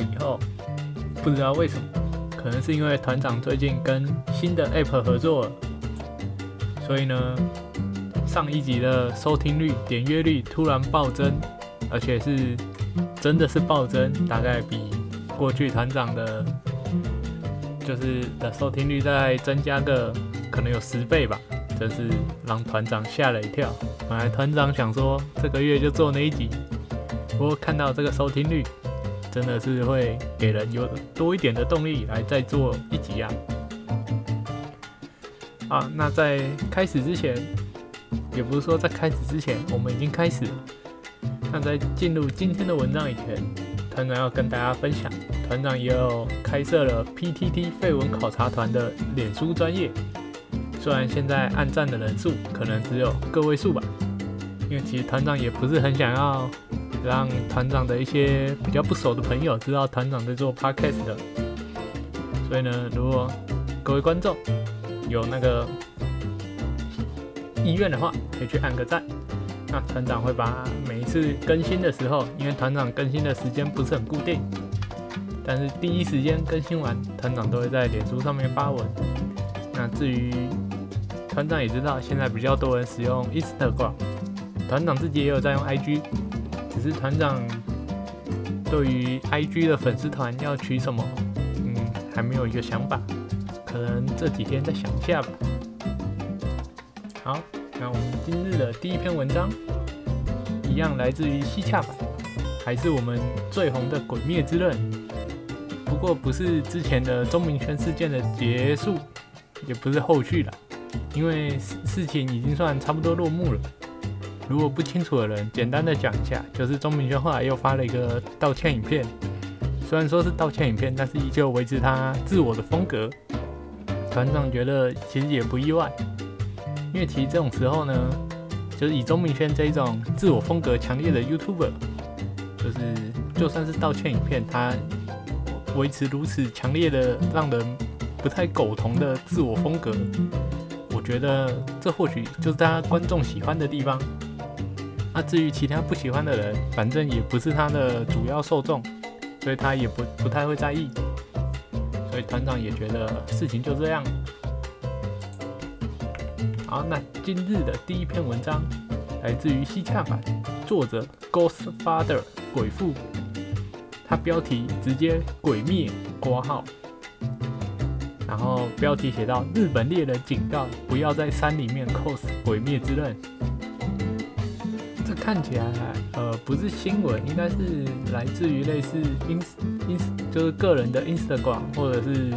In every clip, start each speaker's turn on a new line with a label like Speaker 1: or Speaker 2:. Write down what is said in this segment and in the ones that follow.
Speaker 1: 以后，不知道为什么，可能是因为团长最近跟新的 App 合作了，所以呢，上一集的收听率、点阅率突然暴增，而且是真的是暴增，大概比过去团长的，就是的收听率再增加个可能有十倍吧，真是让团长吓了一跳。本来团长想说这个月就做那一集，不过看到这个收听率。真的是会给人有多一点的动力来再做一集啊！啊，那在开始之前，也不是说在开始之前，我们已经开始。那在进入今天的文章以前，团长要跟大家分享，团长也有开设了 PTT 废文考察团的脸书专业。虽然现在按赞的人数可能只有个位数吧，因为其实团长也不是很想要。让团长的一些比较不熟的朋友知道团长在做 podcast 的，所以呢，如果各位观众有那个意愿的话，可以去按个赞。那团长会把每一次更新的时候，因为团长更新的时间不是很固定，但是第一时间更新完，团长都会在脸书上面发文。那至于团长也知道，现在比较多人使用 Instagram，团长自己也有在用 IG。只是团长对于 IG 的粉丝团要取什么，嗯，还没有一个想法，可能这几天再想一下吧。好，那我们今日的第一篇文章，一样来自于西洽版，还是我们最红的《鬼灭之刃》，不过不是之前的钟明轩事件的结束，也不是后续了，因为事事情已经算差不多落幕了。如果不清楚的人，简单的讲一下，就是钟明轩后来又发了一个道歉影片，虽然说是道歉影片，但是依旧维持他自我的风格。团长觉得其实也不意外，因为其实这种时候呢，就是以钟明轩这一种自我风格强烈的 YouTuber，就是就算是道歉影片，他维持如此强烈的让人不太苟同的自我风格，我觉得这或许就是大家观众喜欢的地方。那至于其他不喜欢的人，反正也不是他的主要受众，所以他也不不太会在意。所以团长也觉得事情就这样。好，那今日的第一篇文章来自于西洽版，作者 Ghost Father 鬼父，他标题直接鬼灭挂号，然后标题写到日本猎人警告不要在山里面 cos 鬼灭之刃。看起来，呃，不是新闻，应该是来自于类似 ins ins，就是个人的 Instagram，或者是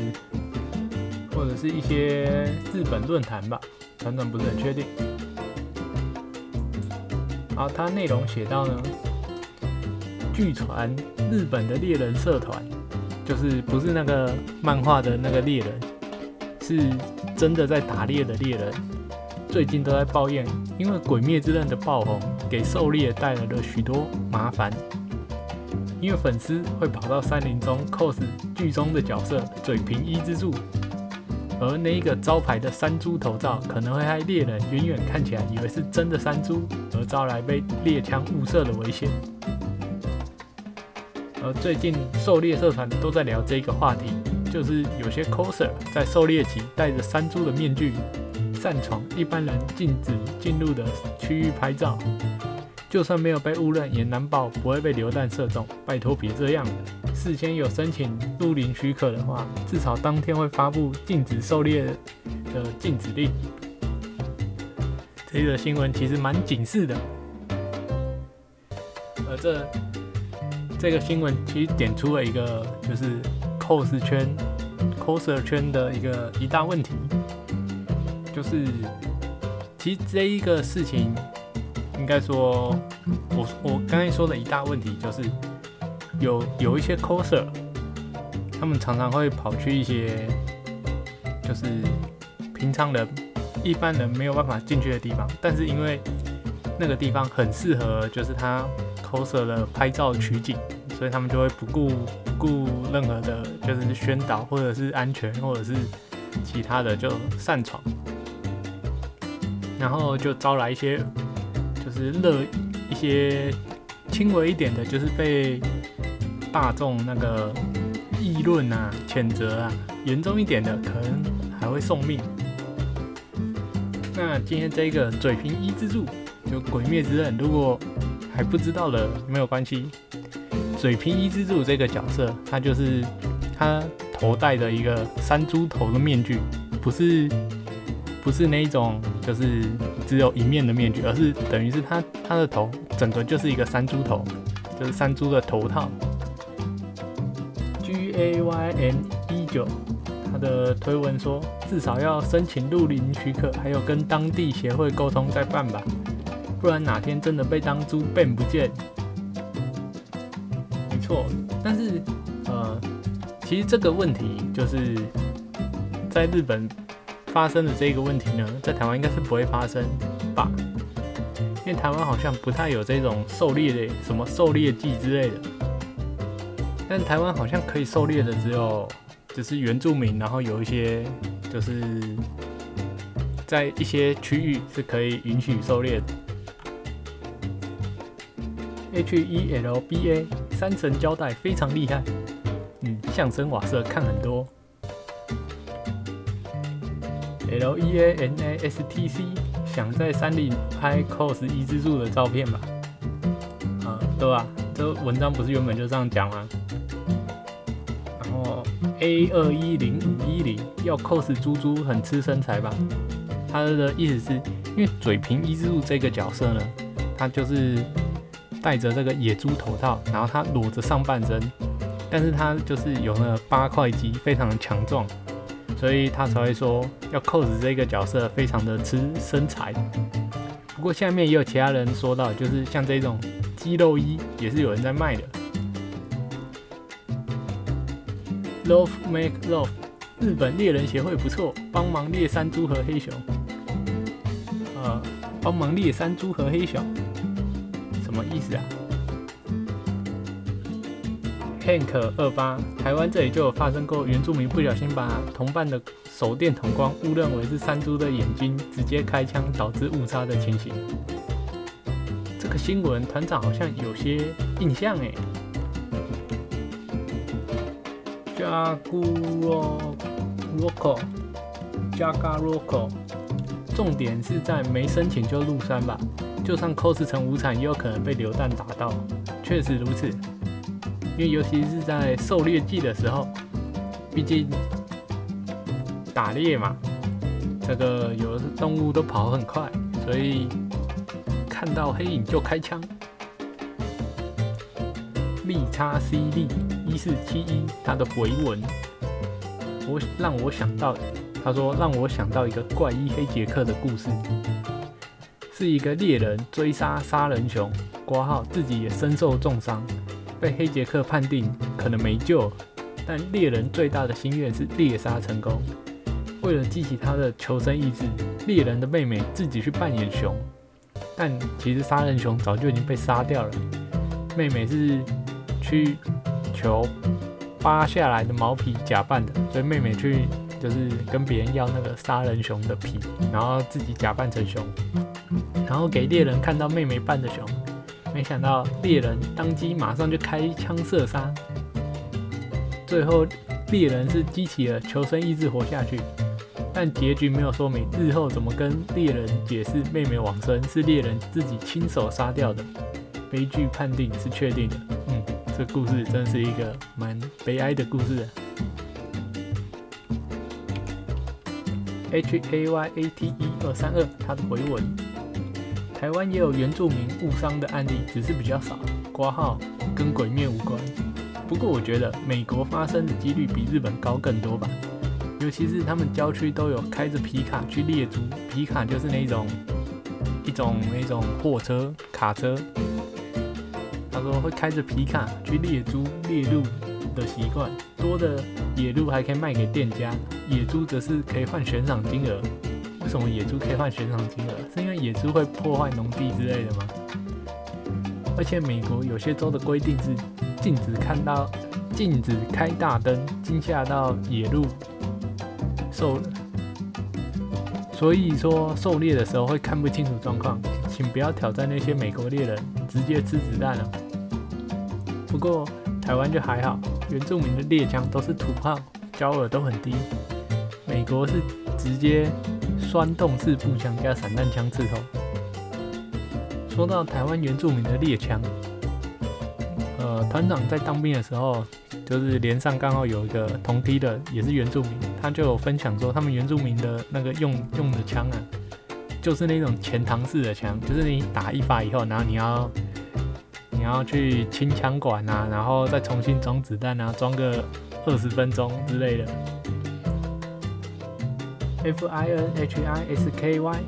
Speaker 1: 或者是一些日本论坛吧，团长不是很确定。然后它内容写到呢，据传日本的猎人社团，就是不是那个漫画的那个猎人，是真的在打猎的猎人。最近都在抱怨，因为《鬼灭之刃》的爆红，给狩猎带来了许多麻烦。因为粉丝会跑到山林中 cos 剧中的角色嘴平一之助，而那一个招牌的山猪头罩，可能会害猎人远远看起来以为是真的山猪，而招来被猎枪误射的危险。而最近狩猎社团都在聊这个话题，就是有些 coser 在狩猎期戴着山猪的面具。擅闯一般人禁止进入的区域拍照，就算没有被误认，也难保不会被榴弹射中。拜托别这样了，事先有申请入林许可的话，至少当天会发布禁止狩猎的禁止令。这个新闻其实蛮警示的，而这这个新闻其实点出了一个就是 cos 圈 coser 圈的一个一大问题。就是其实这一个事情，应该说，我我刚才说的一大问题就是，有有一些 coser，他们常常会跑去一些，就是平常人、一般人没有办法进去的地方，但是因为那个地方很适合，就是他 coser 的拍照取景，所以他们就会不顾不顾任何的，就是宣导或者是安全或者是其他的就擅闯。然后就招来一些，就是热一些轻微一点的，就是被大众那个议论啊、谴责啊；严重一点的，可能还会送命。那今天这个嘴平一之助，就《鬼灭之刃》，如果还不知道的没有关系。嘴平一之助这个角色，他就是他头戴的一个山猪头的面具，不是。不是那一种，就是只有一面的面具，而是等于是他他的头整个就是一个山猪头，就是山猪的头套。G A Y N 一九，他的推文说至少要申请入林许可，还有跟当地协会沟通再办吧，不然哪天真的被当猪变不见。没错，但是呃，其实这个问题就是在日本。发生的这个问题呢，在台湾应该是不会发生吧？因为台湾好像不太有这种狩猎的什么狩猎季之类的。但台湾好像可以狩猎的只有，只是原住民，然后有一些就是在一些区域是可以允许狩猎的。H E L B A 三层胶带非常厉害，嗯，相声瓦舍看很多。L E A N A S T C，想在山里拍 cos 一之助的照片吧？啊，对吧？这文章不是原本就这样讲吗？然后 A 二一零五一零要 cos 猪猪很吃身材吧？他的意思是因为嘴平一之助这个角色呢，他就是戴着这个野猪头套，然后他裸着上半身，但是他就是有那八块肌，非常的强壮。所以他才会说要 cos 这个角色非常的吃身材。不过下面也有其他人说到，就是像这种肌肉衣也是有人在卖的。Love make love，日本猎人协会不错，帮忙猎山猪和黑熊。呃，帮忙猎山猪和黑熊，什么意思啊？Hank 二八，台湾这里就有发生过原住民不小心把同伴的手电筒光误认为是山猪的眼睛，直接开枪导致误杀的情形。这个新闻团长好像有些印象诶。Jaguar，Local，Jaguar，Local，重点是在没申请就入山吧？就算 cos 成无产，也有可能被榴弹打到。确实如此。因为尤其是在狩猎季的时候，毕竟打猎嘛，这个有的动物都跑很快，所以看到黑影就开枪。利叉 CD 一四七一，他的回文，我让我想到，他说让我想到一个怪医黑杰克的故事，是一个猎人追杀杀人熊，挂号自己也身受重伤。被黑杰克判定可能没救，但猎人最大的心愿是猎杀成功。为了激起他的求生意志，猎人的妹妹自己去扮演熊，但其实杀人熊早就已经被杀掉了。妹妹是去求扒下来的毛皮假扮的，所以妹妹去就是跟别人要那个杀人熊的皮，然后自己假扮成熊，然后给猎人看到妹妹扮的熊。没想到猎人当机马上就开枪射杀，最后猎人是激起了求生意志活下去，但结局没有说明日后怎么跟猎人解释妹妹往生是猎人自己亲手杀掉的，悲剧判定是确定的。嗯，这故事真是一个蛮悲哀的故事。H A Y A T E 二三二，他的回文。台湾也有原住民误伤的案例，只是比较少。挂号跟鬼灭无关。不过我觉得美国发生的几率比日本高更多吧，尤其是他们郊区都有开着皮卡去猎猪，皮卡就是那种一种那种货车卡车。他说会开着皮卡去猎猪猎鹿的习惯，多的野鹿还可以卖给店家，野猪则是可以换悬赏金额。为什么野猪可以换悬赏金额？为野猪会破坏农地之类的吗？而且美国有些州的规定是禁止看到、禁止开大灯，惊吓到野鹿狩。所以说狩猎的时候会看不清楚状况，请不要挑战那些美国猎人，直接吃子弹了。不过台湾就还好，原住民的猎枪都是土炮，焦耳都很低。美国是直接栓动式步枪加散弹枪刺头。说到台湾原住民的猎枪，呃，团长在当兵的时候，就是连上刚好有一个同梯的也是原住民，他就有分享说，他们原住民的那个用用的枪啊，就是那种前膛式的枪，就是你打一发以后，然后你要。你要去清枪管啊，然后再重新装子弹啊，装个二十分钟之类的。F I N H I S K Y，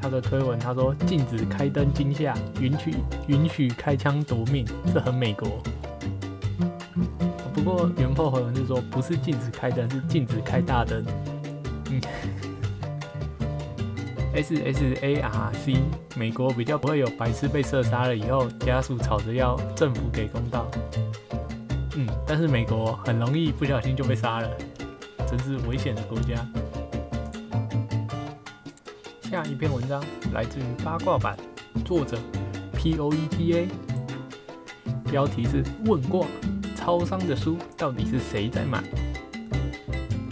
Speaker 1: 他的推文他说禁止开灯惊吓，允许允许开枪夺命，这很美国。不过原破回文是说不是禁止开灯，是禁止开大灯。嗯。S S A R C，美国比较不会有白痴被射杀了以后，家属吵着要政府给公道。嗯，但是美国很容易不小心就被杀了，真是危险的国家。一篇文章来自于八卦版，作者 P O E T A，标题是问卦：超商的书到底是谁在买？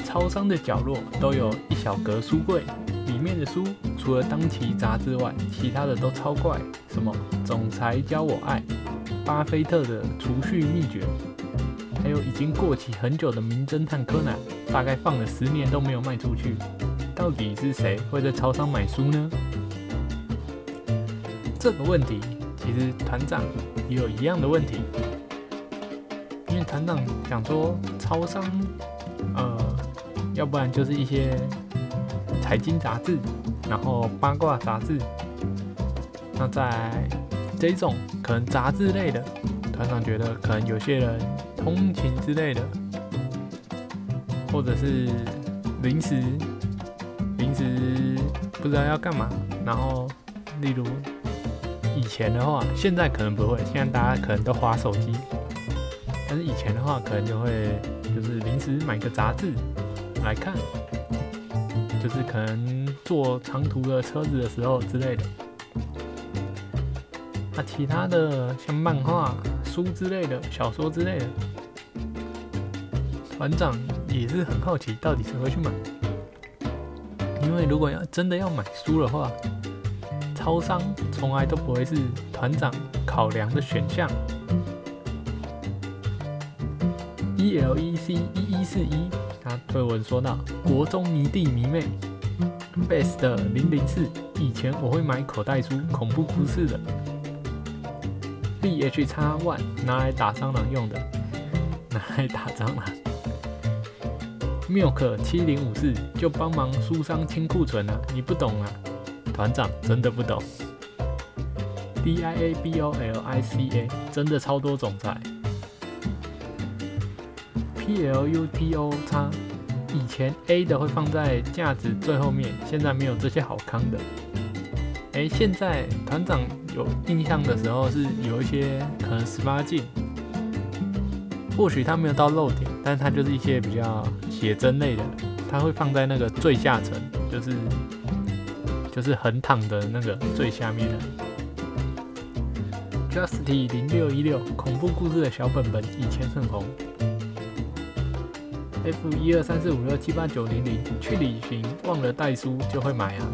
Speaker 1: 超商的角落都有一小格书柜。里面的书除了当期杂志外，其他的都超怪。什么总裁教我爱，巴菲特的储蓄秘诀，还有已经过期很久的名侦探柯南，大概放了十年都没有卖出去。到底是谁会在超商买书呢？这个问题其实团长也有一样的问题，因为团长想说超商，呃，要不然就是一些。财经杂志，然后八卦杂志。那在这种可能杂志类的，团长觉得可能有些人通勤之类的，或者是临时平时不知道要干嘛，然后例如以前的话，现在可能不会，现在大家可能都划手机，但是以前的话，可能就会就是临时买个杂志来看。就是可能坐长途的车子的时候之类的。那其他的像漫画书之类的、小说之类的，团长也是很好奇，到底谁会去买？因为如果要真的要买书的话，超商从来都不会是团长考量的选项。E L E C 一一四一。他推文说道：“国中迷弟迷妹，best 零零四。以前我会买口袋书，恐怖故事的。B H X One 拿来打蟑螂用的，拿来打蟑螂。Milk 七零五四就帮忙书商清库存啊，你不懂啊，团长真的不懂。D I A B O L I C A 真的超多总裁。” P L U T O 叉，以前 A 的会放在架子最后面，现在没有这些好康的。哎，现在团长有印象的时候是有一些可能十八禁，或许他没有到漏点，但是它就是一些比较写真类的，它会放在那个最下层，就是就是横躺的那个最下面的。Justy 零六一六恐怖故事的小本本以前很红。F 一二三四五六七八九零零，去旅行忘了带书就会买啊。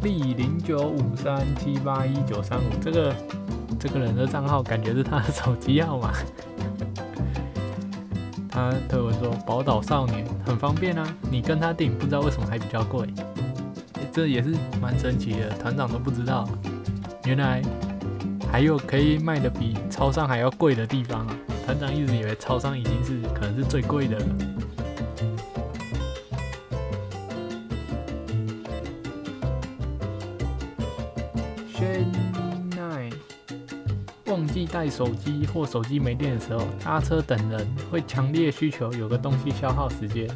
Speaker 1: B 零九五三七八一九三五，这个这个人的账号感觉是他的手机号码。他推文说宝岛少年很方便啊，你跟他订不知道为什么还比较贵，这也是蛮神奇的，团长都不知道，原来还有可以卖的比超商还要贵的地方啊。团长一直以为超商已经是可能是最贵的了。在手机或手机没电的时候，搭车等人会强烈需求有个东西消耗时间。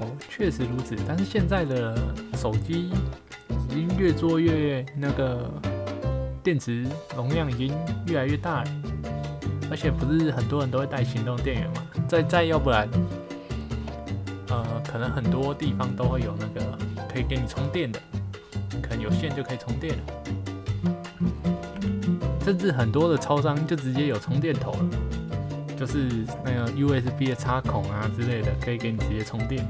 Speaker 1: 哦，确实如此。但是现在的手机已经越做越那个电池容量已经越来越大了，而且不是很多人都会带行动电源嘛？再再要不然，呃，可能很多地方都会有那个可以给你充电的，可能有线就可以充电了。甚至很多的超商就直接有充电头了，就是那个 USB 的插孔啊之类的，可以给你直接充电。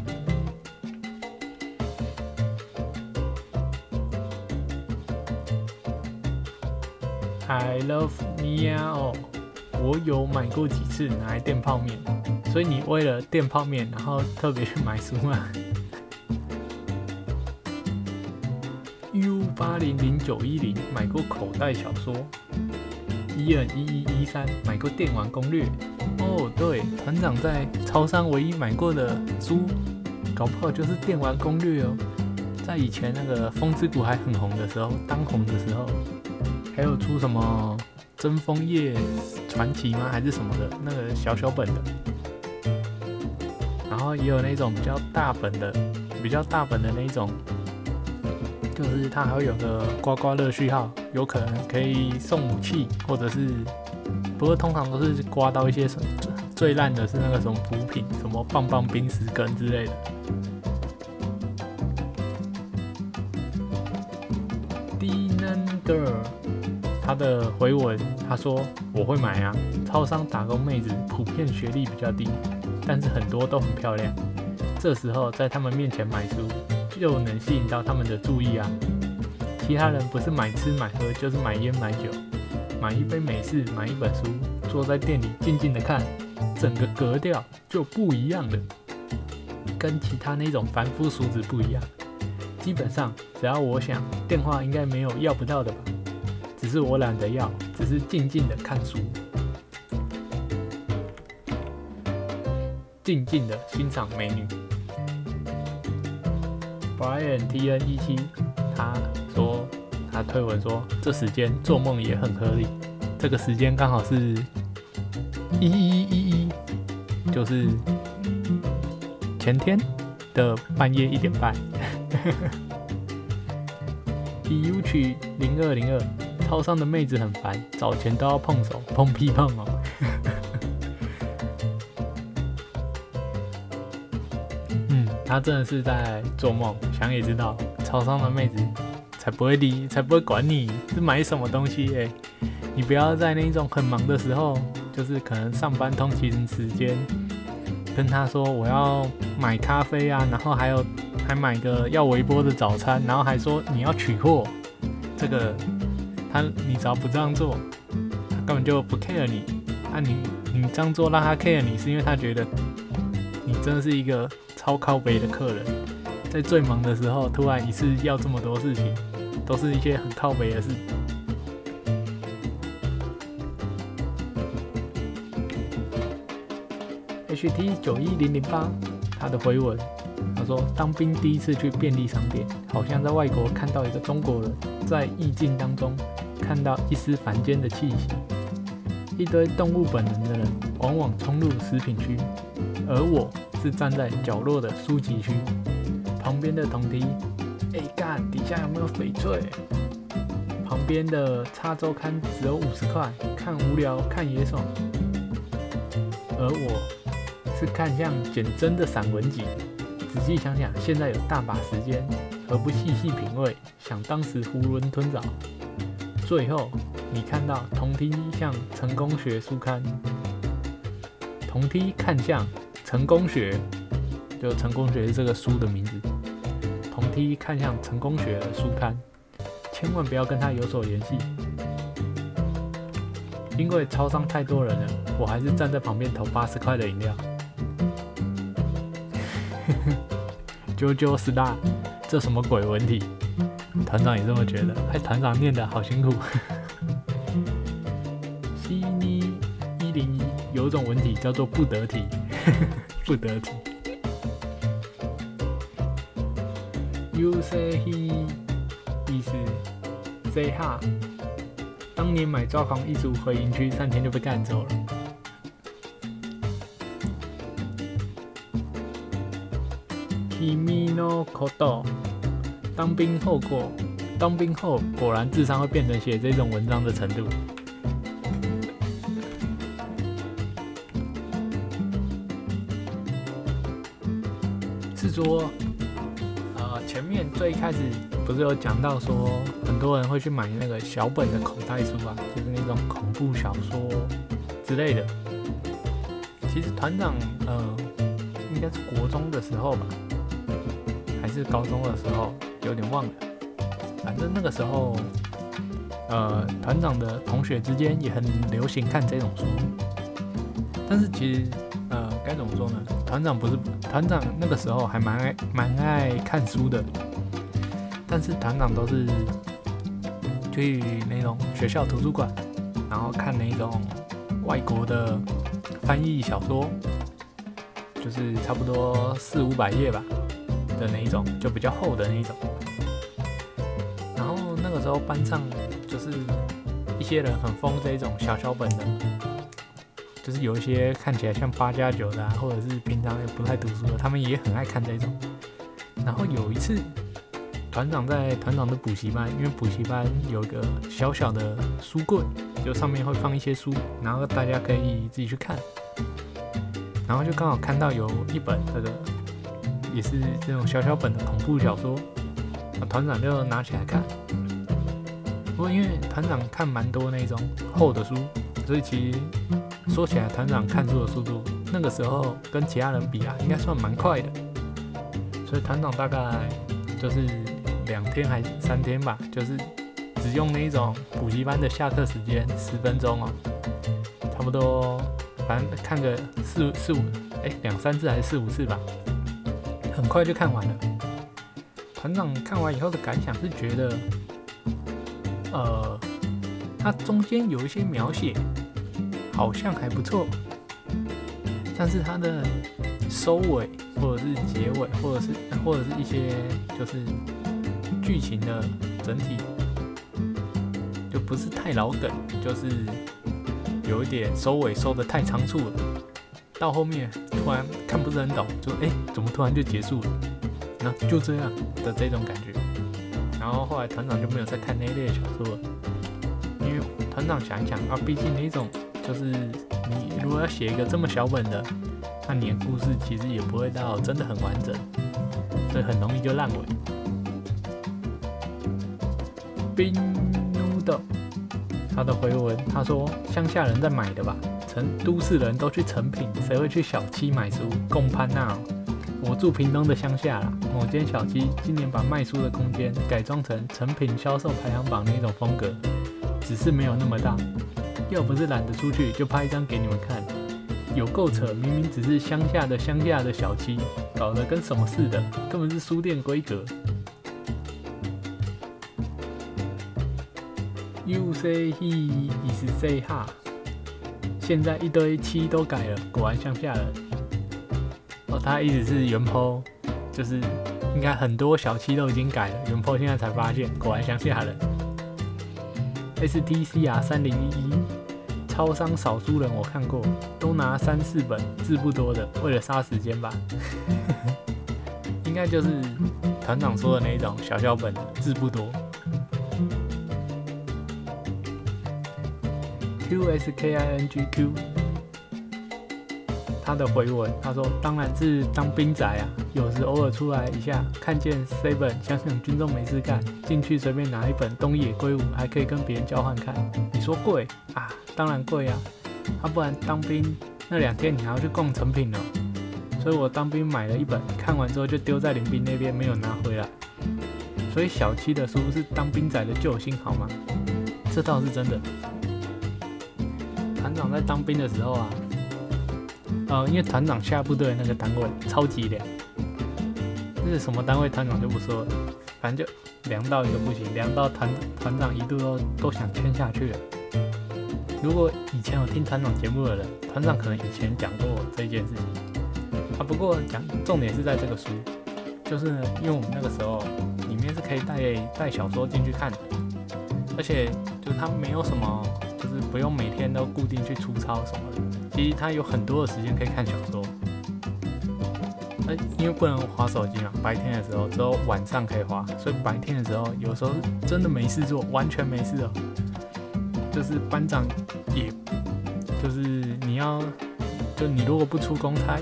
Speaker 1: I love Mia 哦，我有买过几次拿来垫泡面，所以你为了垫泡面，然后特别去买书吗？U 八零零九一零买过口袋小说。一二一一一三买过电玩攻略哦，对，团长在超商唯一买过的书，搞不好就是电玩攻略哦。在以前那个风之谷还很红的时候，当红的时候，还有出什么真枫叶传奇吗？还是什么的那个小小本的，然后也有那种比较大本的，比较大本的那种。就是它还会有个刮刮乐序号，有可能可以送武器，或者是，不过通常都是刮到一些什最烂的是那个什么补品，什么棒棒冰石根之类的。低能 girl，他的回文他说我会买啊，超商打工妹子普遍学历比较低，但是很多都很漂亮，这时候在他们面前买书。就能吸引到他们的注意啊！其他人不是买吃买喝，就是买烟买酒，买一杯美式，买一本书，坐在店里静静的看，整个格调就不一样了，跟其他那种凡夫俗子不一样。基本上只要我想，电话应该没有要不到的吧？只是我懒得要，只是静静的看书，静静的欣赏美女。Brian T N 一七，他他推文说这时间做梦也很合理，这个时间刚好是一一一一，就是前天的半夜一点半。E U 曲零二零二，超商的妹子很烦，找钱都要碰手，碰屁碰哦。嗯他真的是在做梦，想也知道，超商的妹子才不会理，才不会管你是买什么东西哎，你不要在那种很忙的时候，就是可能上班通勤时间，跟他说我要买咖啡啊，然后还有还买个要微波的早餐，然后还说你要取货，这个他你只要不这样做，他根本就不 care 你，那你你这样做让他 care 你，是因为他觉得你真的是一个。超靠北的客人，在最忙的时候突然一次要这么多事情，都是一些很靠北的事。H T 九一零零八，他的回文，他说当兵第一次去便利商店，好像在外国看到一个中国人，在意境当中看到一丝凡间的气息。一堆动物本能的人，往往冲入食品区，而我。是站在角落的书籍区，旁边的铜梯，哎干，底下有没有翡翠？旁边的插周刊只有五十块，看无聊，看也爽。而我是看向简真的散文集。仔细想想，现在有大把时间，何不细细品味，想当时囫囵吞枣？最后，你看到铜梯向成功学书刊，铜梯看向。成功学，就成功学这个书的名字。同梯看向成功学的书刊，千万不要跟他有所联系，因为超商太多人了，我还是站在旁边投八十块的饮料。啾啾 star，这什么鬼文体？团长也这么觉得，还团长念的好辛苦。西尼一零一有种文体叫做不得体。不得体。You say he，意思 say 哈。当年买抓狂一族回营区，三天就被干走了。Kimi no Kodo，当兵后果，当兵后果然智商会变成写这种文章的程度。是说，最开始不是有讲到说，很多人会去买那个小本的口袋书啊，就是那种恐怖小说之类的。其实团长，呃，应该是国中的时候吧。还是高中的时候，有点忘了。反正那个时候，呃，团长的同学之间也很流行看这种书。但是其实，呃，该怎么说呢？团长不是团长，那个时候还蛮爱蛮爱看书的。但是团长都是去那种学校图书馆，然后看那种外国的翻译小说，就是差不多四五百页吧。的那一种，就比较厚的那一种。然后那个时候班上就是一些人很疯这一种小小本的，就是有一些看起来像八加九的，或者是平常也不太读书的，他们也很爱看这种。然后有一次，团长在团长的补习班，因为补习班有一个小小的书柜，就上面会放一些书，然后大家可以自己去看。然后就刚好看到有一本这个。也是这种小小本的恐怖小说，团长就拿起来看。不过因为团长看蛮多那种厚的书，所以其实说起来，团长看书的速度，那个时候跟其他人比啊，应该算蛮快的。所以团长大概就是两天还是三天吧，就是只用那一种补习班的下课时间十分钟哦，差不多反正看个四四五哎两三次还是四五次吧。很快就看完了。团长看完以后的感想是觉得，呃，它中间有一些描写好像还不错，但是它的收尾或者是结尾，或者是或者是一些就是剧情的整体，就不是太老梗，就是有一点收尾收的太仓促了。到后面突然看不是很懂，就哎，怎么突然就结束了？那就这样的这种感觉。然后后来团长就没有再看那类的小说了，因为团长想一想啊，毕竟那种就是你如果要写一个这么小本的，那你的故事其实也不会到真的很完整，所以很容易就烂尾。冰的他的回文，他说乡下人在买的吧。成都市人都去成品，谁会去小七买书？共攀那，我住屏东的乡下啦，某间小七今年把卖书的空间改装成成品销售排行榜那种风格，只是没有那么大。要不是懒得出去，就拍一张给你们看，有够扯！明明只是乡下的乡下的小七，搞得跟什么似的，根本是书店规格。Say he is say ha。现在一堆七都改了，果然乡下人。哦，他意思是原坡，就是应该很多小七都已经改了，原坡现在才发现，果然乡下人。STC 啊，三零一一，超商少数人我看过，都拿三四本，字不多的，为了杀时间吧。应该就是团长说的那种小小本，字不多。U S K I N G Q，他的回文，他说：“当然是当兵仔啊，有时偶尔出来一下，看见 Seven，想想军中没事干，进去随便拿一本《东野圭吾》，还可以跟别人交换看。你说贵啊？当然贵啊！啊，不然当兵那两天你还要去逛成品呢。所以我当兵买了一本，看完之后就丢在林兵那边，没有拿回来。所以小七的书是当兵仔的救星，好吗？这倒是真的。”团长在当兵的时候啊，呃，因为团长下部队那个单位超级凉，这是什么单位团长就不说了，反正就凉到一个不行，凉到团团长一度都都想签下去了。如果以前有听团长节目的人，团长可能以前讲过这件事情啊。不过讲重点是在这个书，就是因为我们那个时候里面是可以带带小说进去看的，而且。就是他没有什么，是不用每天都固定去出操什么的。其实他有很多的时间可以看小说。那因为不能划手机嘛，白天的时候只有晚上可以划，所以白天的时候有时候真的没事做，完全没事哦。就是班长也，就是你要，就你如果不出公差，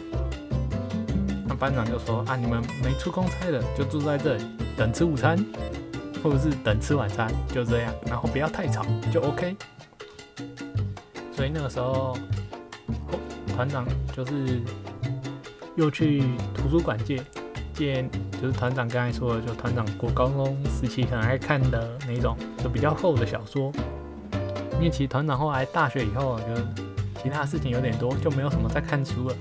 Speaker 1: 那班长就说啊，你们没出公差的就住在这里等吃午餐。或者是等吃晚餐，就这样，然后不要太吵，就 OK。所以那个时候，团长就是又去图书馆借借，就是团长刚才说的，就团长过高中时期很爱看的那种，就比较厚的小说。因为其实团长后来大学以后，就其他事情有点多，就没有什么在看书了，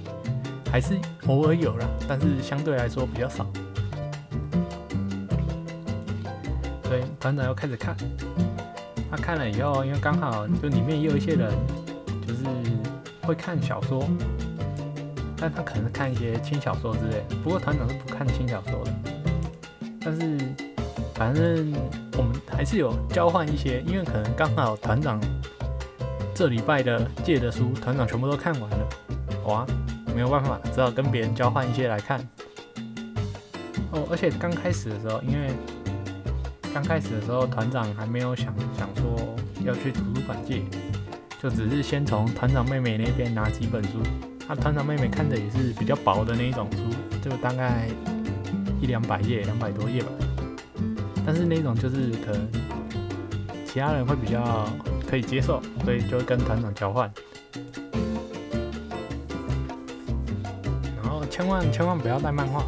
Speaker 1: 还是偶尔有了，但是相对来说比较少。所以团长又开始看，他看了以后，因为刚好就里面也有一些人，就是会看小说，但他可能看一些轻小说之类。不过团长是不看轻小说的，但是反正我们还是有交换一些，因为可能刚好团长这礼拜的借的书，团长全部都看完了，哇，没有办法，只好跟别人交换一些来看。哦，而且刚开始的时候，因为刚开始的时候，团长还没有想想说要去图书馆借，就只是先从团长妹妹那边拿几本书。他团长妹妹看的也是比较薄的那一种书，就大概一两百页、两百多页吧。但是那种就是可能其他人会比较可以接受，所以就会跟团长交换。然后千万千万不要带漫画，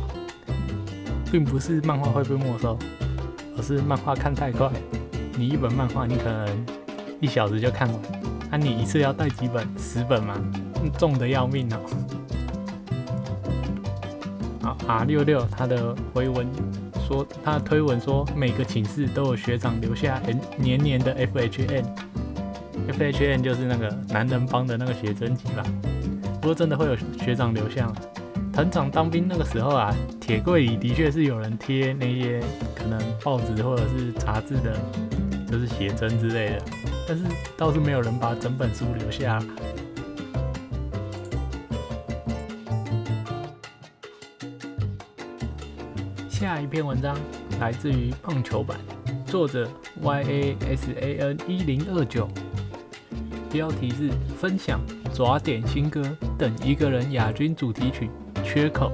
Speaker 1: 并不是漫画会被没收。而是漫画看太快，你一本漫画你可能一小时就看完，那你一次要带几本？十本吗？重的要命哦。好，R 六六他的回文说，他推文说每个寝室都有学长留下年年的 FHN，FHN 就是那个男人帮的那个写真集吧。不过真的会有学长留下。团长当兵那个时候啊，铁柜里的确是有人贴那些可能报纸或者是杂志的，就是写真之类的，但是倒是没有人把整本书留下。下一篇文章来自于棒球版，作者 Y A S A N 一零二九，标题是分享爪点新歌等一个人亚军主题曲。缺口。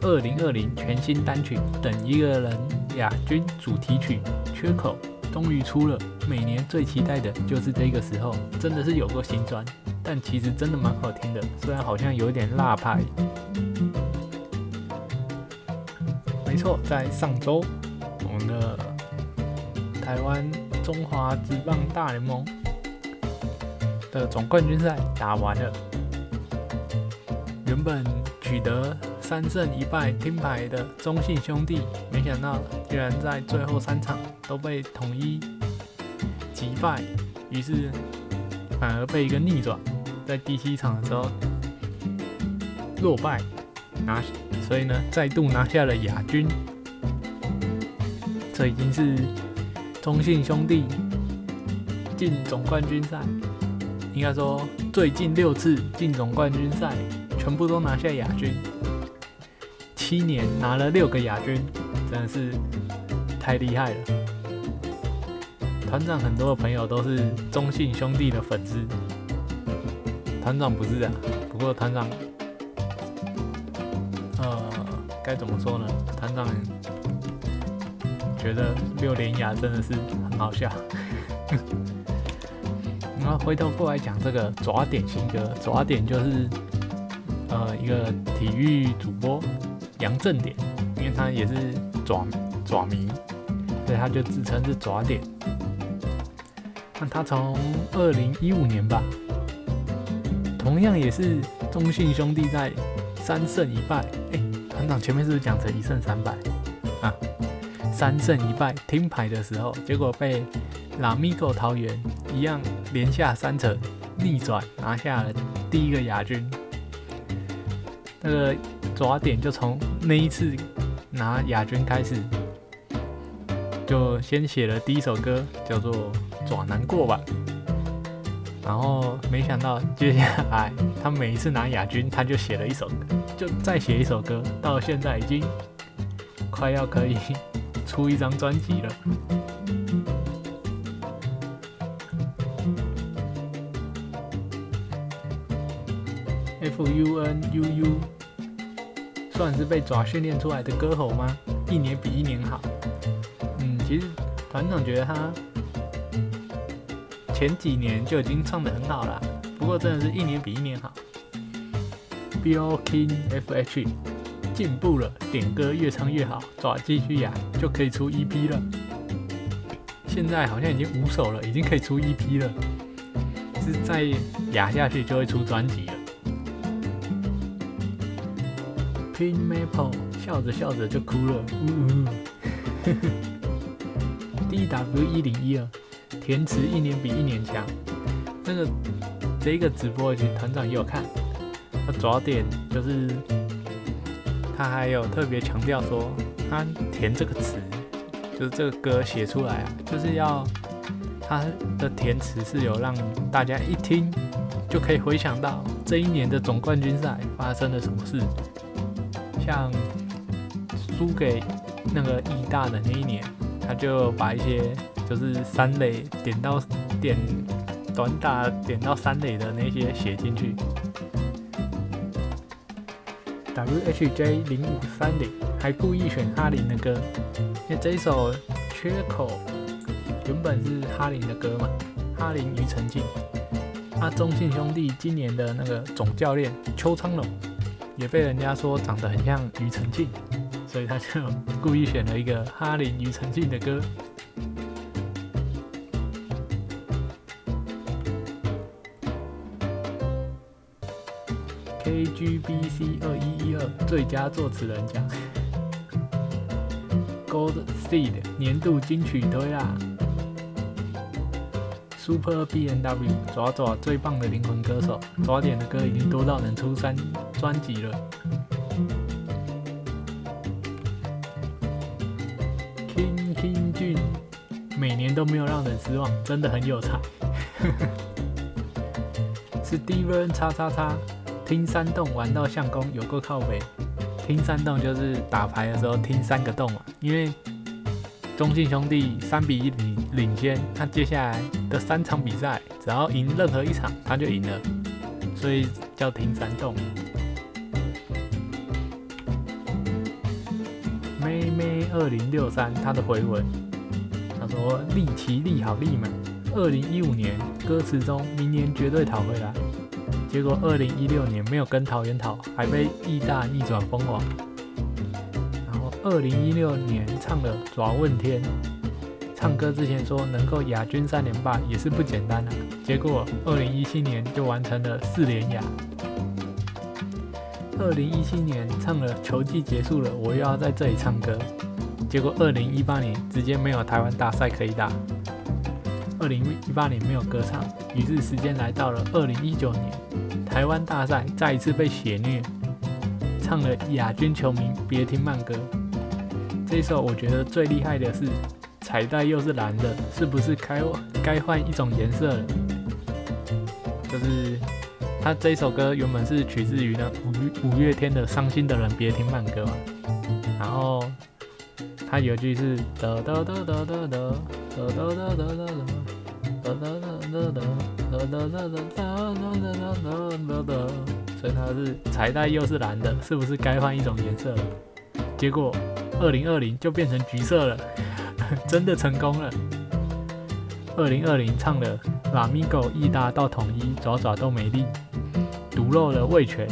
Speaker 1: 二零二零全新单曲《等一个人》亚军主题曲《缺口》终于出了。每年最期待的就是这个时候，真的是有过新专，但其实真的蛮好听的，虽然好像有点辣派。没错，在上周，我们的台湾中华职棒大联盟的总冠军赛打完了。原本取得三胜一败听牌的中信兄弟，没想到居然在最后三场都被统一击败，于是反而被一个逆转，在第七场的时候落败，拿所以呢再度拿下了亚军。这已经是中信兄弟进总冠军赛，应该说最近六次进总冠军赛。全部都拿下亚军，七年拿了六个亚军，真的是太厉害了。团长很多的朋友都是中信兄弟的粉丝，团长不是啊。不过团长，呃，该怎么说呢？团长觉得六连牙真的是很好笑。然后回头过来讲这个爪点新歌，爪点就是。呃，一个体育主播杨正点，因为他也是爪爪迷，所以他就自称是爪点。那他从二零一五年吧，同样也是中信兄弟在三胜一败。哎，团长前面是不是讲成一胜三败啊？三胜一败听牌的时候，结果被拉米狗桃园一样连下三城逆转拿下了第一个亚军。那个抓点就从那一次拿亚军开始，就先写了第一首歌，叫做《爪难过吧》。然后没想到接下来他每一次拿亚军，他就写了一首歌，就再写一首歌，到现在已经快要可以出一张专辑了。F U N U U 算是被爪训练出来的歌喉吗？一年比一年好。嗯，其实团长觉得他前几年就已经唱得很好了，不过真的是一年比一年好。Bill King F H 进步了，点歌越唱越好，爪继续哑就可以出 EP 了。现在好像已经五首了，已经可以出 EP 了，是再哑下去就会出专辑了。Pin Maple 笑着笑着就哭了，呜呜。D W 一零一二，填词一年比一年强。那个这个直播其实团长也有看，他主要点就是他还有特别强调说，他填这个词，就是这个歌写出来啊，就是要他的填词是有让大家一听就可以回想到这一年的总冠军赛发生了什么事。像输给那个义大的那一年，他就把一些就是三垒点到点短打点到三垒的那些写进去。WHJ 零五三零还故意选哈林的歌，因为这一首缺口原本是哈林的歌嘛，哈林庾澄庆，他中信兄弟今年的那个总教练邱昌龙。也被人家说长得很像庾澄庆，所以他就故意选了一个哈林庾澄庆的歌。KGBC 二一一二最佳作词人奖，Gold Seed 年度金曲推啦。Super B N W 爪爪最棒的灵魂歌手，爪点的歌已经多到能出三专辑了。King King Jun 每年都没有让人失望，真的很有才。Steven 叉叉叉听山洞玩到相公有够靠北，听山洞就是打牌的时候听三个洞嘛，因为。中信兄弟三比一领领先，他接下来的三场比赛，只要赢任何一场，他就赢了，所以叫听三洞。妹妹二零六三，他的回文，他说利奇利好利满，二零一五年歌词中明年绝对讨回来，结果二零一六年没有跟桃园桃，还被义大逆转封王。二零一六年唱了《爪问天》，唱歌之前说能够亚军三连霸也是不简单的，结果二零一七年就完成了四连亚。二零一七年唱了球季结束了，我又要在这里唱歌，结果二零一八年直接没有台湾大赛可以打。二零一八年没有歌唱，于是时间来到了二零一九年，台湾大赛再一次被血虐，唱了亚军球迷别听慢歌。这首我觉得最厉害的是彩带又是蓝的，是不是该该换一种颜色了？就是他这首歌原本是取自于呢五五月天的《伤心的人别听慢歌》嘛，然后他有句是哒哒哒哒哒哒哒哒哒哒哒哒哒哒哒哒哒哒哒哒哒哒哒哒哒所以它是彩带又是蓝的，是不是该换一种颜色了？结果。二零二零就变成橘色了，真的成功了。二零二零唱了拉米狗一大到统一爪爪都没力，独漏了味全，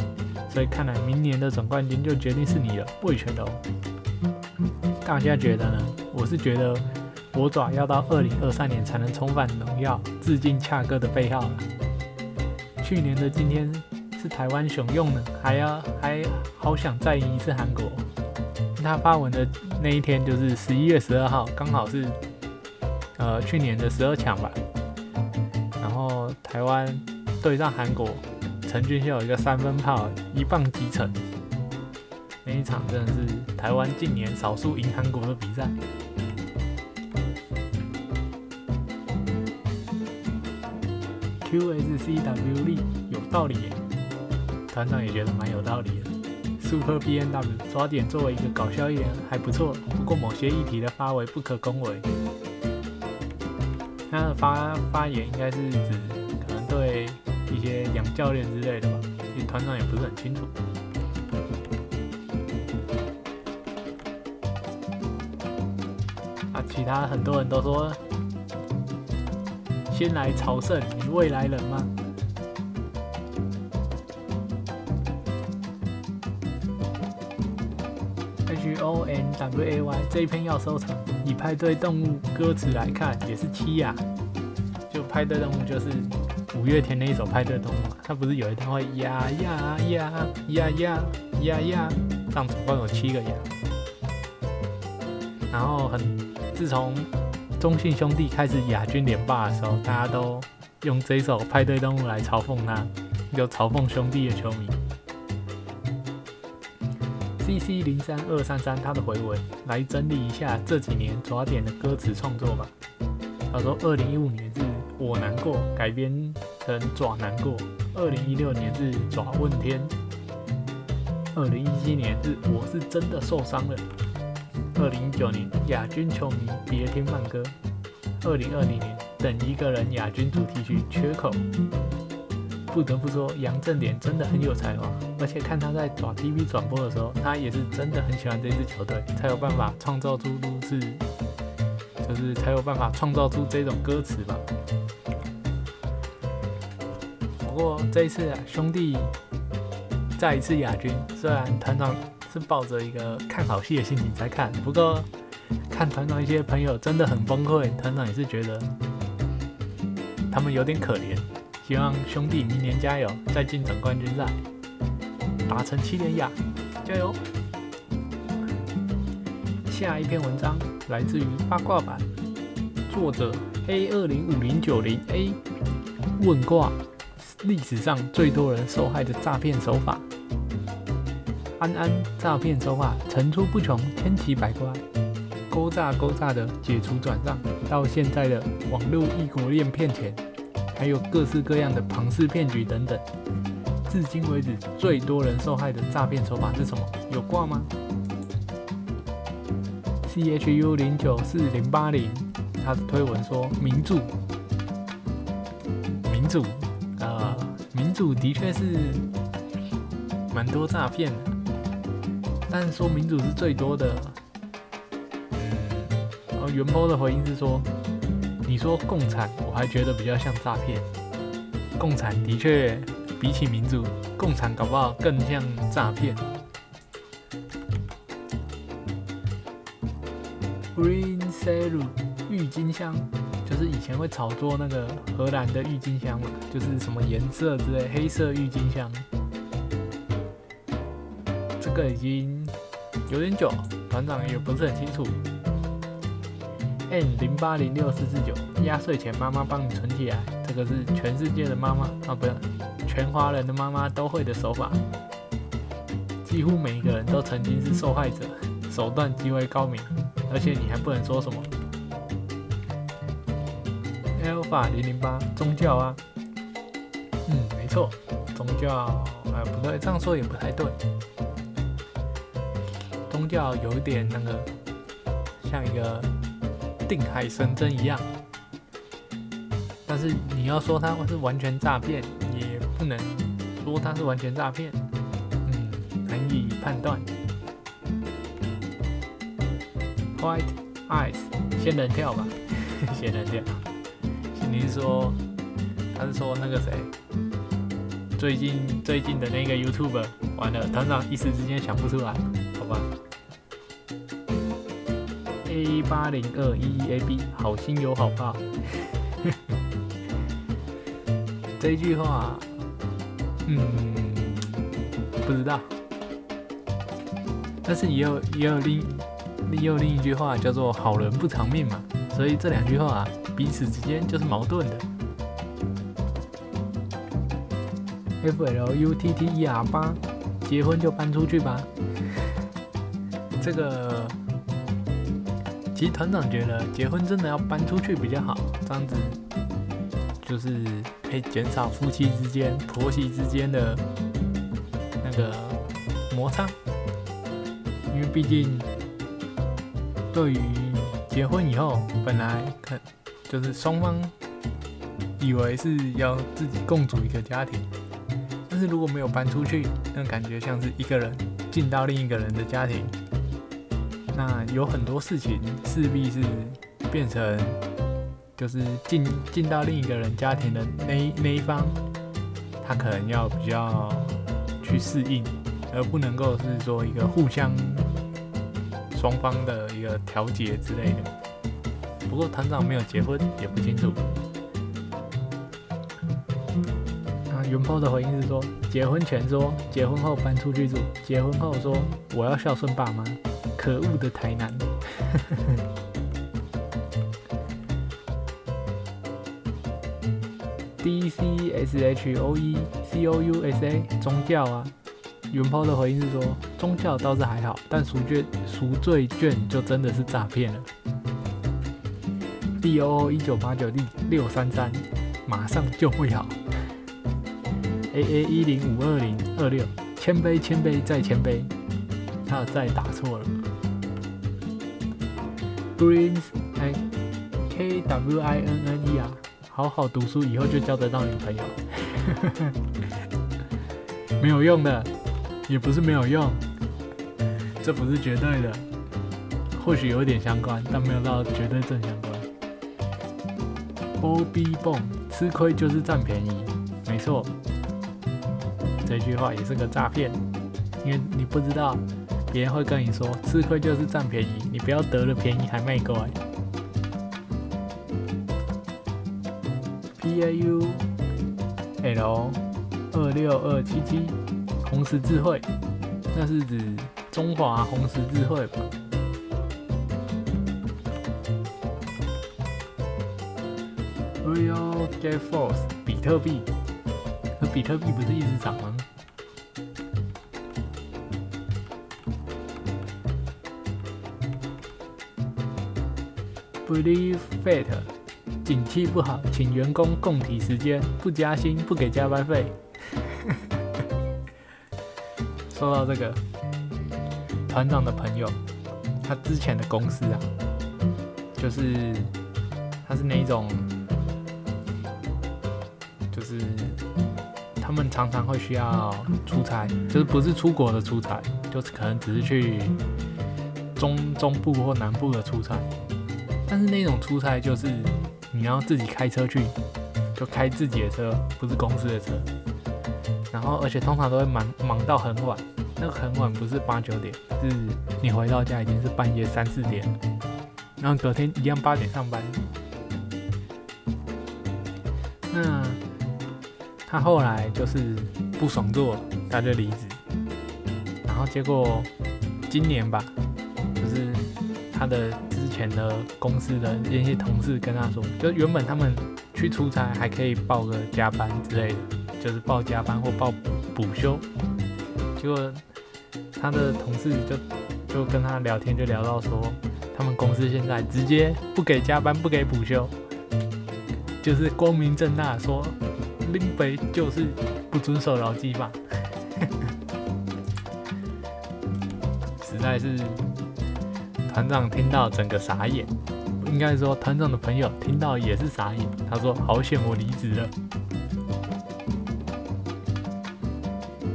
Speaker 1: 所以看来明年的总冠军就决定是你了，味全哦。大家觉得呢？我是觉得我爪要到二零二三年才能重返荣耀，致敬恰哥的背号了。去年的今天是台湾雄用呢，还要还好想再赢一次韩国。他发文的那一天就是十一月十二号，刚好是呃去年的十二强吧。然后台湾对上韩国，陈俊秀有一个三分炮一棒击沉，那一场真的是台湾近年少数赢韩国的比赛。QSCW 力有道理耶，团长也觉得蛮有道理的。Super BNW 抓点作为一个搞笑艺人还不错，不过某些议题的发为不可恭维。他的发发言应该是指可能对一些洋教练之类的吧，其实团长也不是很清楚。啊，其他很多人都说，先来朝圣，未来人吗？H O N W A Y 这一篇要收藏。以派对动物歌词来看，也是七呀。就派对动物就是五月天那一首派对动物嘛，它不是有一段会呀呀呀呀呀呀呀，上总共有七个呀。然后很自从中信兄弟开始亚军连霸的时候，大家都用这首派对动物来嘲讽他，就嘲讽兄弟的球迷。C C 零三二三三，他的回文来整理一下这几年爪点的歌词创作吧。他说，二零一五年是我难过改编成爪难过，二零一六年是爪问天，二零一七年是我是真的受伤了，二零一九年亚军球迷别听慢歌，二零二零年等一个人亚军主题曲缺口。不得不说，杨正典真的很有才华，而且看他在爪 TV 转播的时候，他也是真的很喜欢这支球队，才有办法创造出如此，就是才有办法创造出这种歌词吧。不过这一次啊，兄弟再一次亚军，虽然团长是抱着一个看好戏的心情在看，不过看团长一些朋友真的很崩溃，团长也是觉得他们有点可怜。希望兄弟明年加油，再进总冠军赛，达成七连亚，加油！下一篇文章来自于八卦版，作者 A 二零五零九零 A 问卦，历史上最多人受害的诈骗手法。安安诈骗手法层出不穷，千奇百怪，勾诈勾诈的解除转账，到现在的网络异国恋骗钱。还有各式各样的庞氏骗局等等，至今为止最多人受害的诈骗手法是什么？有挂吗？C H U 零九四零八零，他的推文说民主，民主，啊，民主的确是蛮多诈骗的，但是说民主是最多的，元波的回应是说。你说共产，我还觉得比较像诈骗。共产的确比起民主，共产搞不好更像诈骗。Green Cell 郁金香，就是以前会炒作那个荷兰的郁金香嘛，就是什么颜色之类，黑色郁金香。这个已经有点久，团长也不是很清楚。N 零八零六四四九，压岁钱妈妈帮你存起来，这个是全世界的妈妈啊，不是全华人的妈妈都会的手法，几乎每一个人都曾经是受害者，手段极为高明，而且你还不能说什么。Alpha 零零八，宗教啊，嗯，没错，宗教，哎，不对，这样说也不太对，宗教有点那个，像一个。定海神针一样，但是你要说它是完全诈骗，也不能说它是完全诈骗，嗯，难以判断。White eyes，仙人跳吧，仙人跳。你是说，他是说那个谁，最近最近的那个 YouTube，完了，团长一时之间想不出来，A 八零二一 A B，好心有好报。这句话，嗯，不知道。但是也有也有另也有另一句话叫做“好人不长命”嘛，所以这两句话啊彼此之间就是矛盾的。F L U T T E R 八，结婚就搬出去吧。这个。其实团长觉得结婚真的要搬出去比较好，这样子。就是可以减少夫妻之间、婆媳之间的那个摩擦，因为毕竟对于结婚以后，本来可就是双方以为是要自己共组一个家庭，但是如果没有搬出去，那感觉像是一个人进到另一个人的家庭，那有很多事情势必是变成。就是进进到另一个人家庭的那那一方，他可能要比较去适应，而不能够是说一个互相双方的一个调节之类的。不过团长没有结婚，也不清楚。啊，元抛的回应是说，结婚前说，结婚后搬出去住，结婚后说我要孝顺爸妈。可恶的台南。D C S H O E C O U S A 宗教啊，元抛的回应是说宗教倒是还好，但赎罪赎罪券就真的是诈骗了。D O O 一九八九 D 六三三马上就会好。A A 一零五二零二六谦卑谦卑再谦卑，他再打错了。Greens K W I N N E 啊。好好读书，以后就交得到女朋友。没有用的，也不是没有用，这不是绝对的，或许有点相关，但没有到绝对正相关。波比蹦，吃亏就是占便宜，没错，这句话也是个诈骗，因为你不知道别人会跟你说吃亏就是占便宜，你不要得了便宜还卖乖。P A U L 二六二七七红十字会，那是指中华红十字会吧？Real Get Force 比特币，可比特币不是一直涨吗？Believe Fate。景气不好，请员工共体时间，不加薪，不给加班费。说到这个，团长的朋友，他之前的公司啊，就是他是那种，就是他们常常会需要出差，就是不是出国的出差，就是可能只是去中中部或南部的出差，但是那种出差就是。你要自己开车去，就开自己的车，不是公司的车。然后，而且通常都会忙忙到很晚，那个很晚不是八九点，是你回到家已经是半夜三四点。然后隔天一样八点上班。那他后来就是不爽做，他就离职。然后结果今年吧，就是他的。前的公司的那些同事跟他说，就原本他们去出差还可以报个加班之类的，就是报加班或报补休。结果他的同事就就跟他聊天，就聊到说，他们公司现在直接不给加班，不给补休，就是光明正大说，林北就是不遵守劳基法，实在是。团长听到整个傻眼，应该说团长的朋友听到也是傻眼。他说：“好险，我离职了。”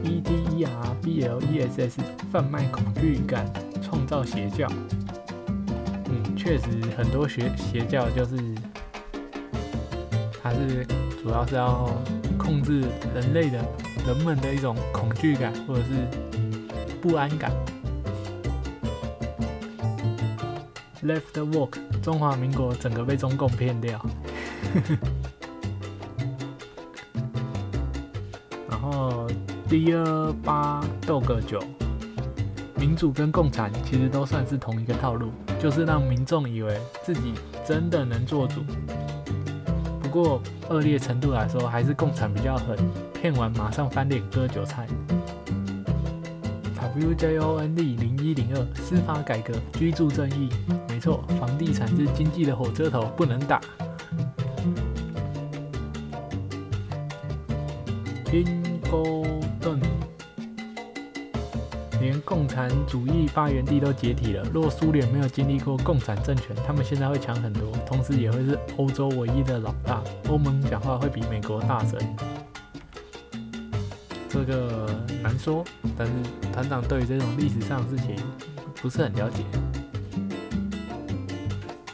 Speaker 1: E D E R B L E S S 贩卖恐惧感，创造邪教。嗯，确实很多邪邪教就是，它是主要是要控制人类的人们的一种恐惧感或者是不安感。Left Walk，中华民国整个被中共骗掉。然后第二八斗个九，民主跟共产其实都算是同一个套路，就是让民众以为自己真的能做主。不过恶劣程度来说，还是共产比较狠，骗完马上翻脸割韭菜。WJOND 零一零二，司法改革，居住正义。没错，房地产是经济的火车头，不能打。拼沟顿，连共产主义发源地都解体了。若苏联没有经历过共产政权，他们现在会强很多，同时也会是欧洲唯一的老大。欧盟讲话会比美国大声。这个难说，但是团长对于这种历史上的事情不是很了解。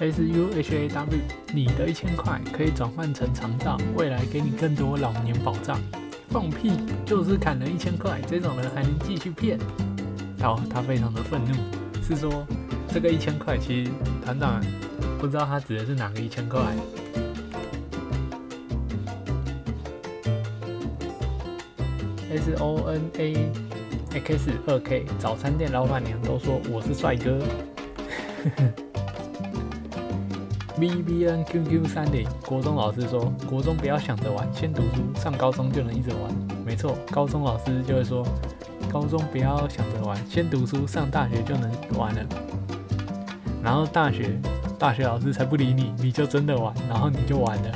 Speaker 1: S U H A W，你的一千块可以转换成长照，未来给你更多老年保障。放屁，就是砍了一千块，这种人还能继续骗？好，他非常的愤怒，是说这个一千块其实团长不知道他指的是哪个一千块。S O N A X 二 K，早餐店老板娘都说我是帅哥。呵呵 B B N Q Q 三零，国中老师说，国中不要想着玩，先读书，上高中就能一直玩。没错，高中老师就会说，高中不要想着玩，先读书，上大学就能玩了。然后大学，大学老师才不理你，你就真的玩，然后你就完了。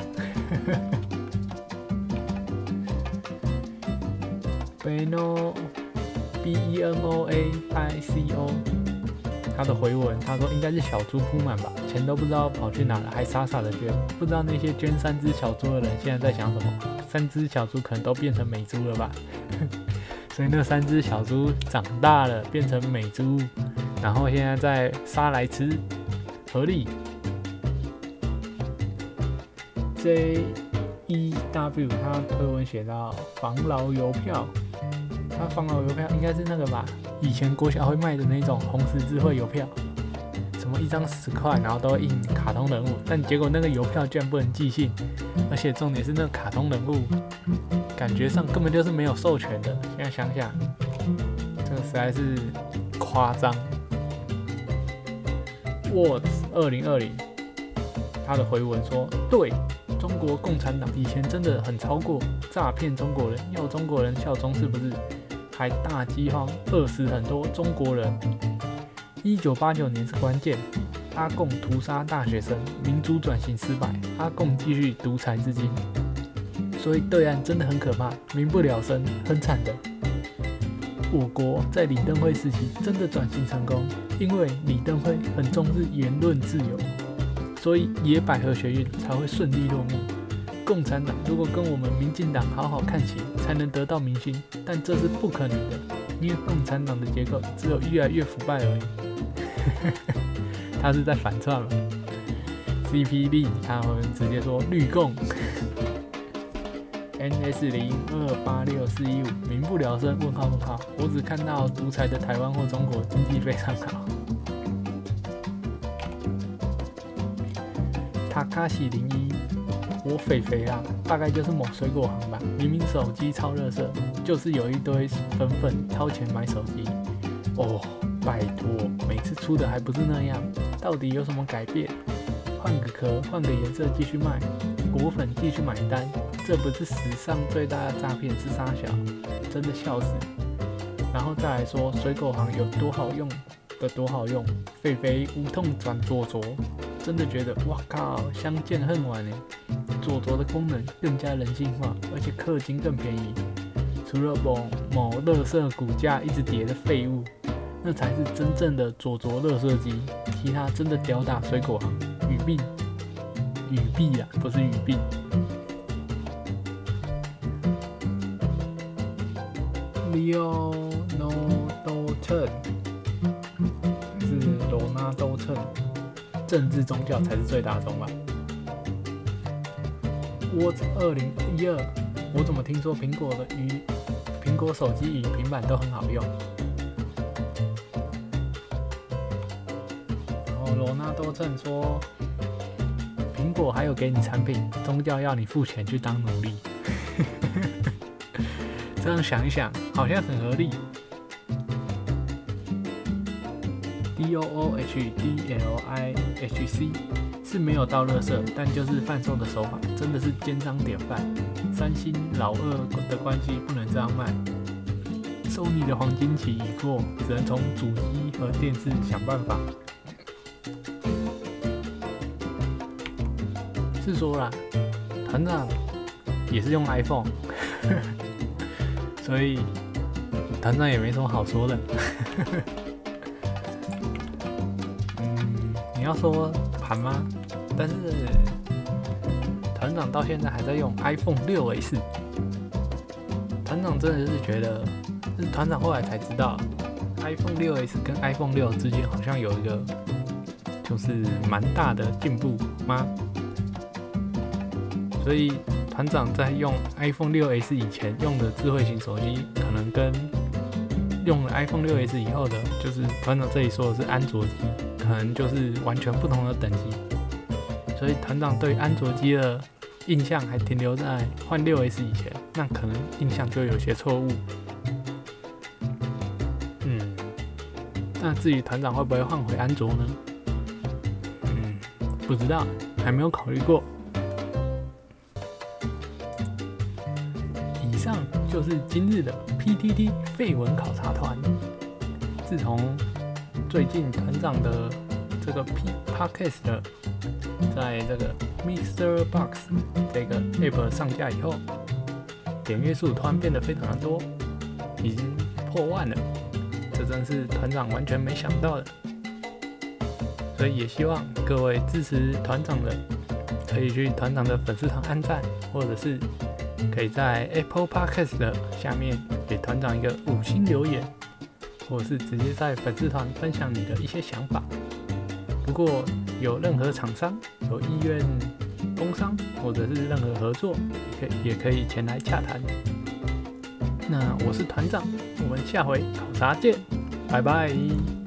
Speaker 1: Beno B E N O A I C O，他的回文他说应该是小猪铺满吧，钱都不知道跑去哪了，还傻傻的捐，不知道那些捐三只小猪的人现在在想什么？三只小猪可能都变成美猪了吧？所以那三只小猪长大了变成美猪，然后现在在杀来吃，合理。J E W 他推文写到防老邮票。他放了邮票应该是那个吧？以前国小会卖的那种红十字会邮票，什么一张十块，然后都印卡通人物。但结果那个邮票居然不能寄信，而且重点是那个卡通人物，感觉上根本就是没有授权的。现在想想，这个实在是夸张。Words 二零二零，他的回文说：对，中国共产党以前真的很超过，诈骗中国人，要中国人效忠，是不是？还大饥荒，饿死很多中国人。一九八九年是关键，阿贡屠杀大学生，民主转型失败，阿贡继续独裁至今。所以对岸真的很可怕，民不聊生，很惨的。我国在李登辉时期真的转型成功，因为李登辉很重视言论自由，所以野百合学运才会顺利落幕。共产党如果跟我们民进党好好看齐，才能得到民心，但这是不可能的，因为共产党的结构只有越来越腐败而已。他是在反串了？CP 力，他们直接说绿共。NS 零二八六四一五，民不聊生？问号问号，我只看到独裁的台湾或中国经济非常好。塔卡西零一。我肥肥啊，大概就是某水果行吧。明明手机超热色，就是有一堆粉粉掏钱买手机。哦，拜托，每次出的还不是那样？到底有什么改变？换个壳，换个颜色继续卖，果粉继续买单，这不是史上最大的诈骗是傻小？真的笑死。然后再来说水果行有多好用的多好用，肥肥无痛转左左，真的觉得哇靠，相见恨晚呢。左左的功能更加人性化，而且氪金更便宜。除了某某乐色股价一直跌的废物，那才是真正的左左乐色机。其他真的屌打水果行，语病，语弊啊，不是语病。Leonardo Chen，是罗纳多 Chen，政治宗教才是最大宗吧。我二零一二，我怎么听说苹果的与苹果手机与平板都很好用？然后罗纳多正说，苹果还有给你产品，宗教要你付钱去当奴隶。这样想一想，好像很合理。D O O H D L I H C。是没有到乐色，但就是贩售的手法真的是奸商典范。三星老二的关系不能这样卖。收你的黄金期已过，只能从主机和电视想办法。是说啦，团长也是用 iPhone，所以团长也没什么好说的。要说盘吗？但是团长到现在还在用 iPhone 六 S。团长真的是觉得，是团长后来才知道，iPhone 六 S 跟 iPhone 六之间好像有一个就是蛮大的进步吗？所以团长在用 iPhone 六 S 以前用的智慧型手机，可能跟用了 iPhone 六 S 以后的，就是团长这里说的是安卓机，可能就是完全不同的等级。所以团长对安卓机的印象还停留在换六 S 以前，那可能印象就有些错误。嗯，那至于团长会不会换回安卓呢？嗯，不知道，还没有考虑过。就是今日的 PTT 废文考察团。自从最近团长的这个 P Podcast 的在这个 Mr. Box 这个 App 上架以后，点阅数突然变得非常的多，已经破万了，这真是团长完全没想到的。所以也希望各位支持团长的，可以去团长的粉丝团按赞，或者是可以在 Apple Podcast 的下面给团长一个五星留言，或是直接在粉丝团分享你的一些想法。不过有任何厂商有意愿工商或者是任何合作，可以也可以前来洽谈。那我是团长，我们下回考察见，拜拜。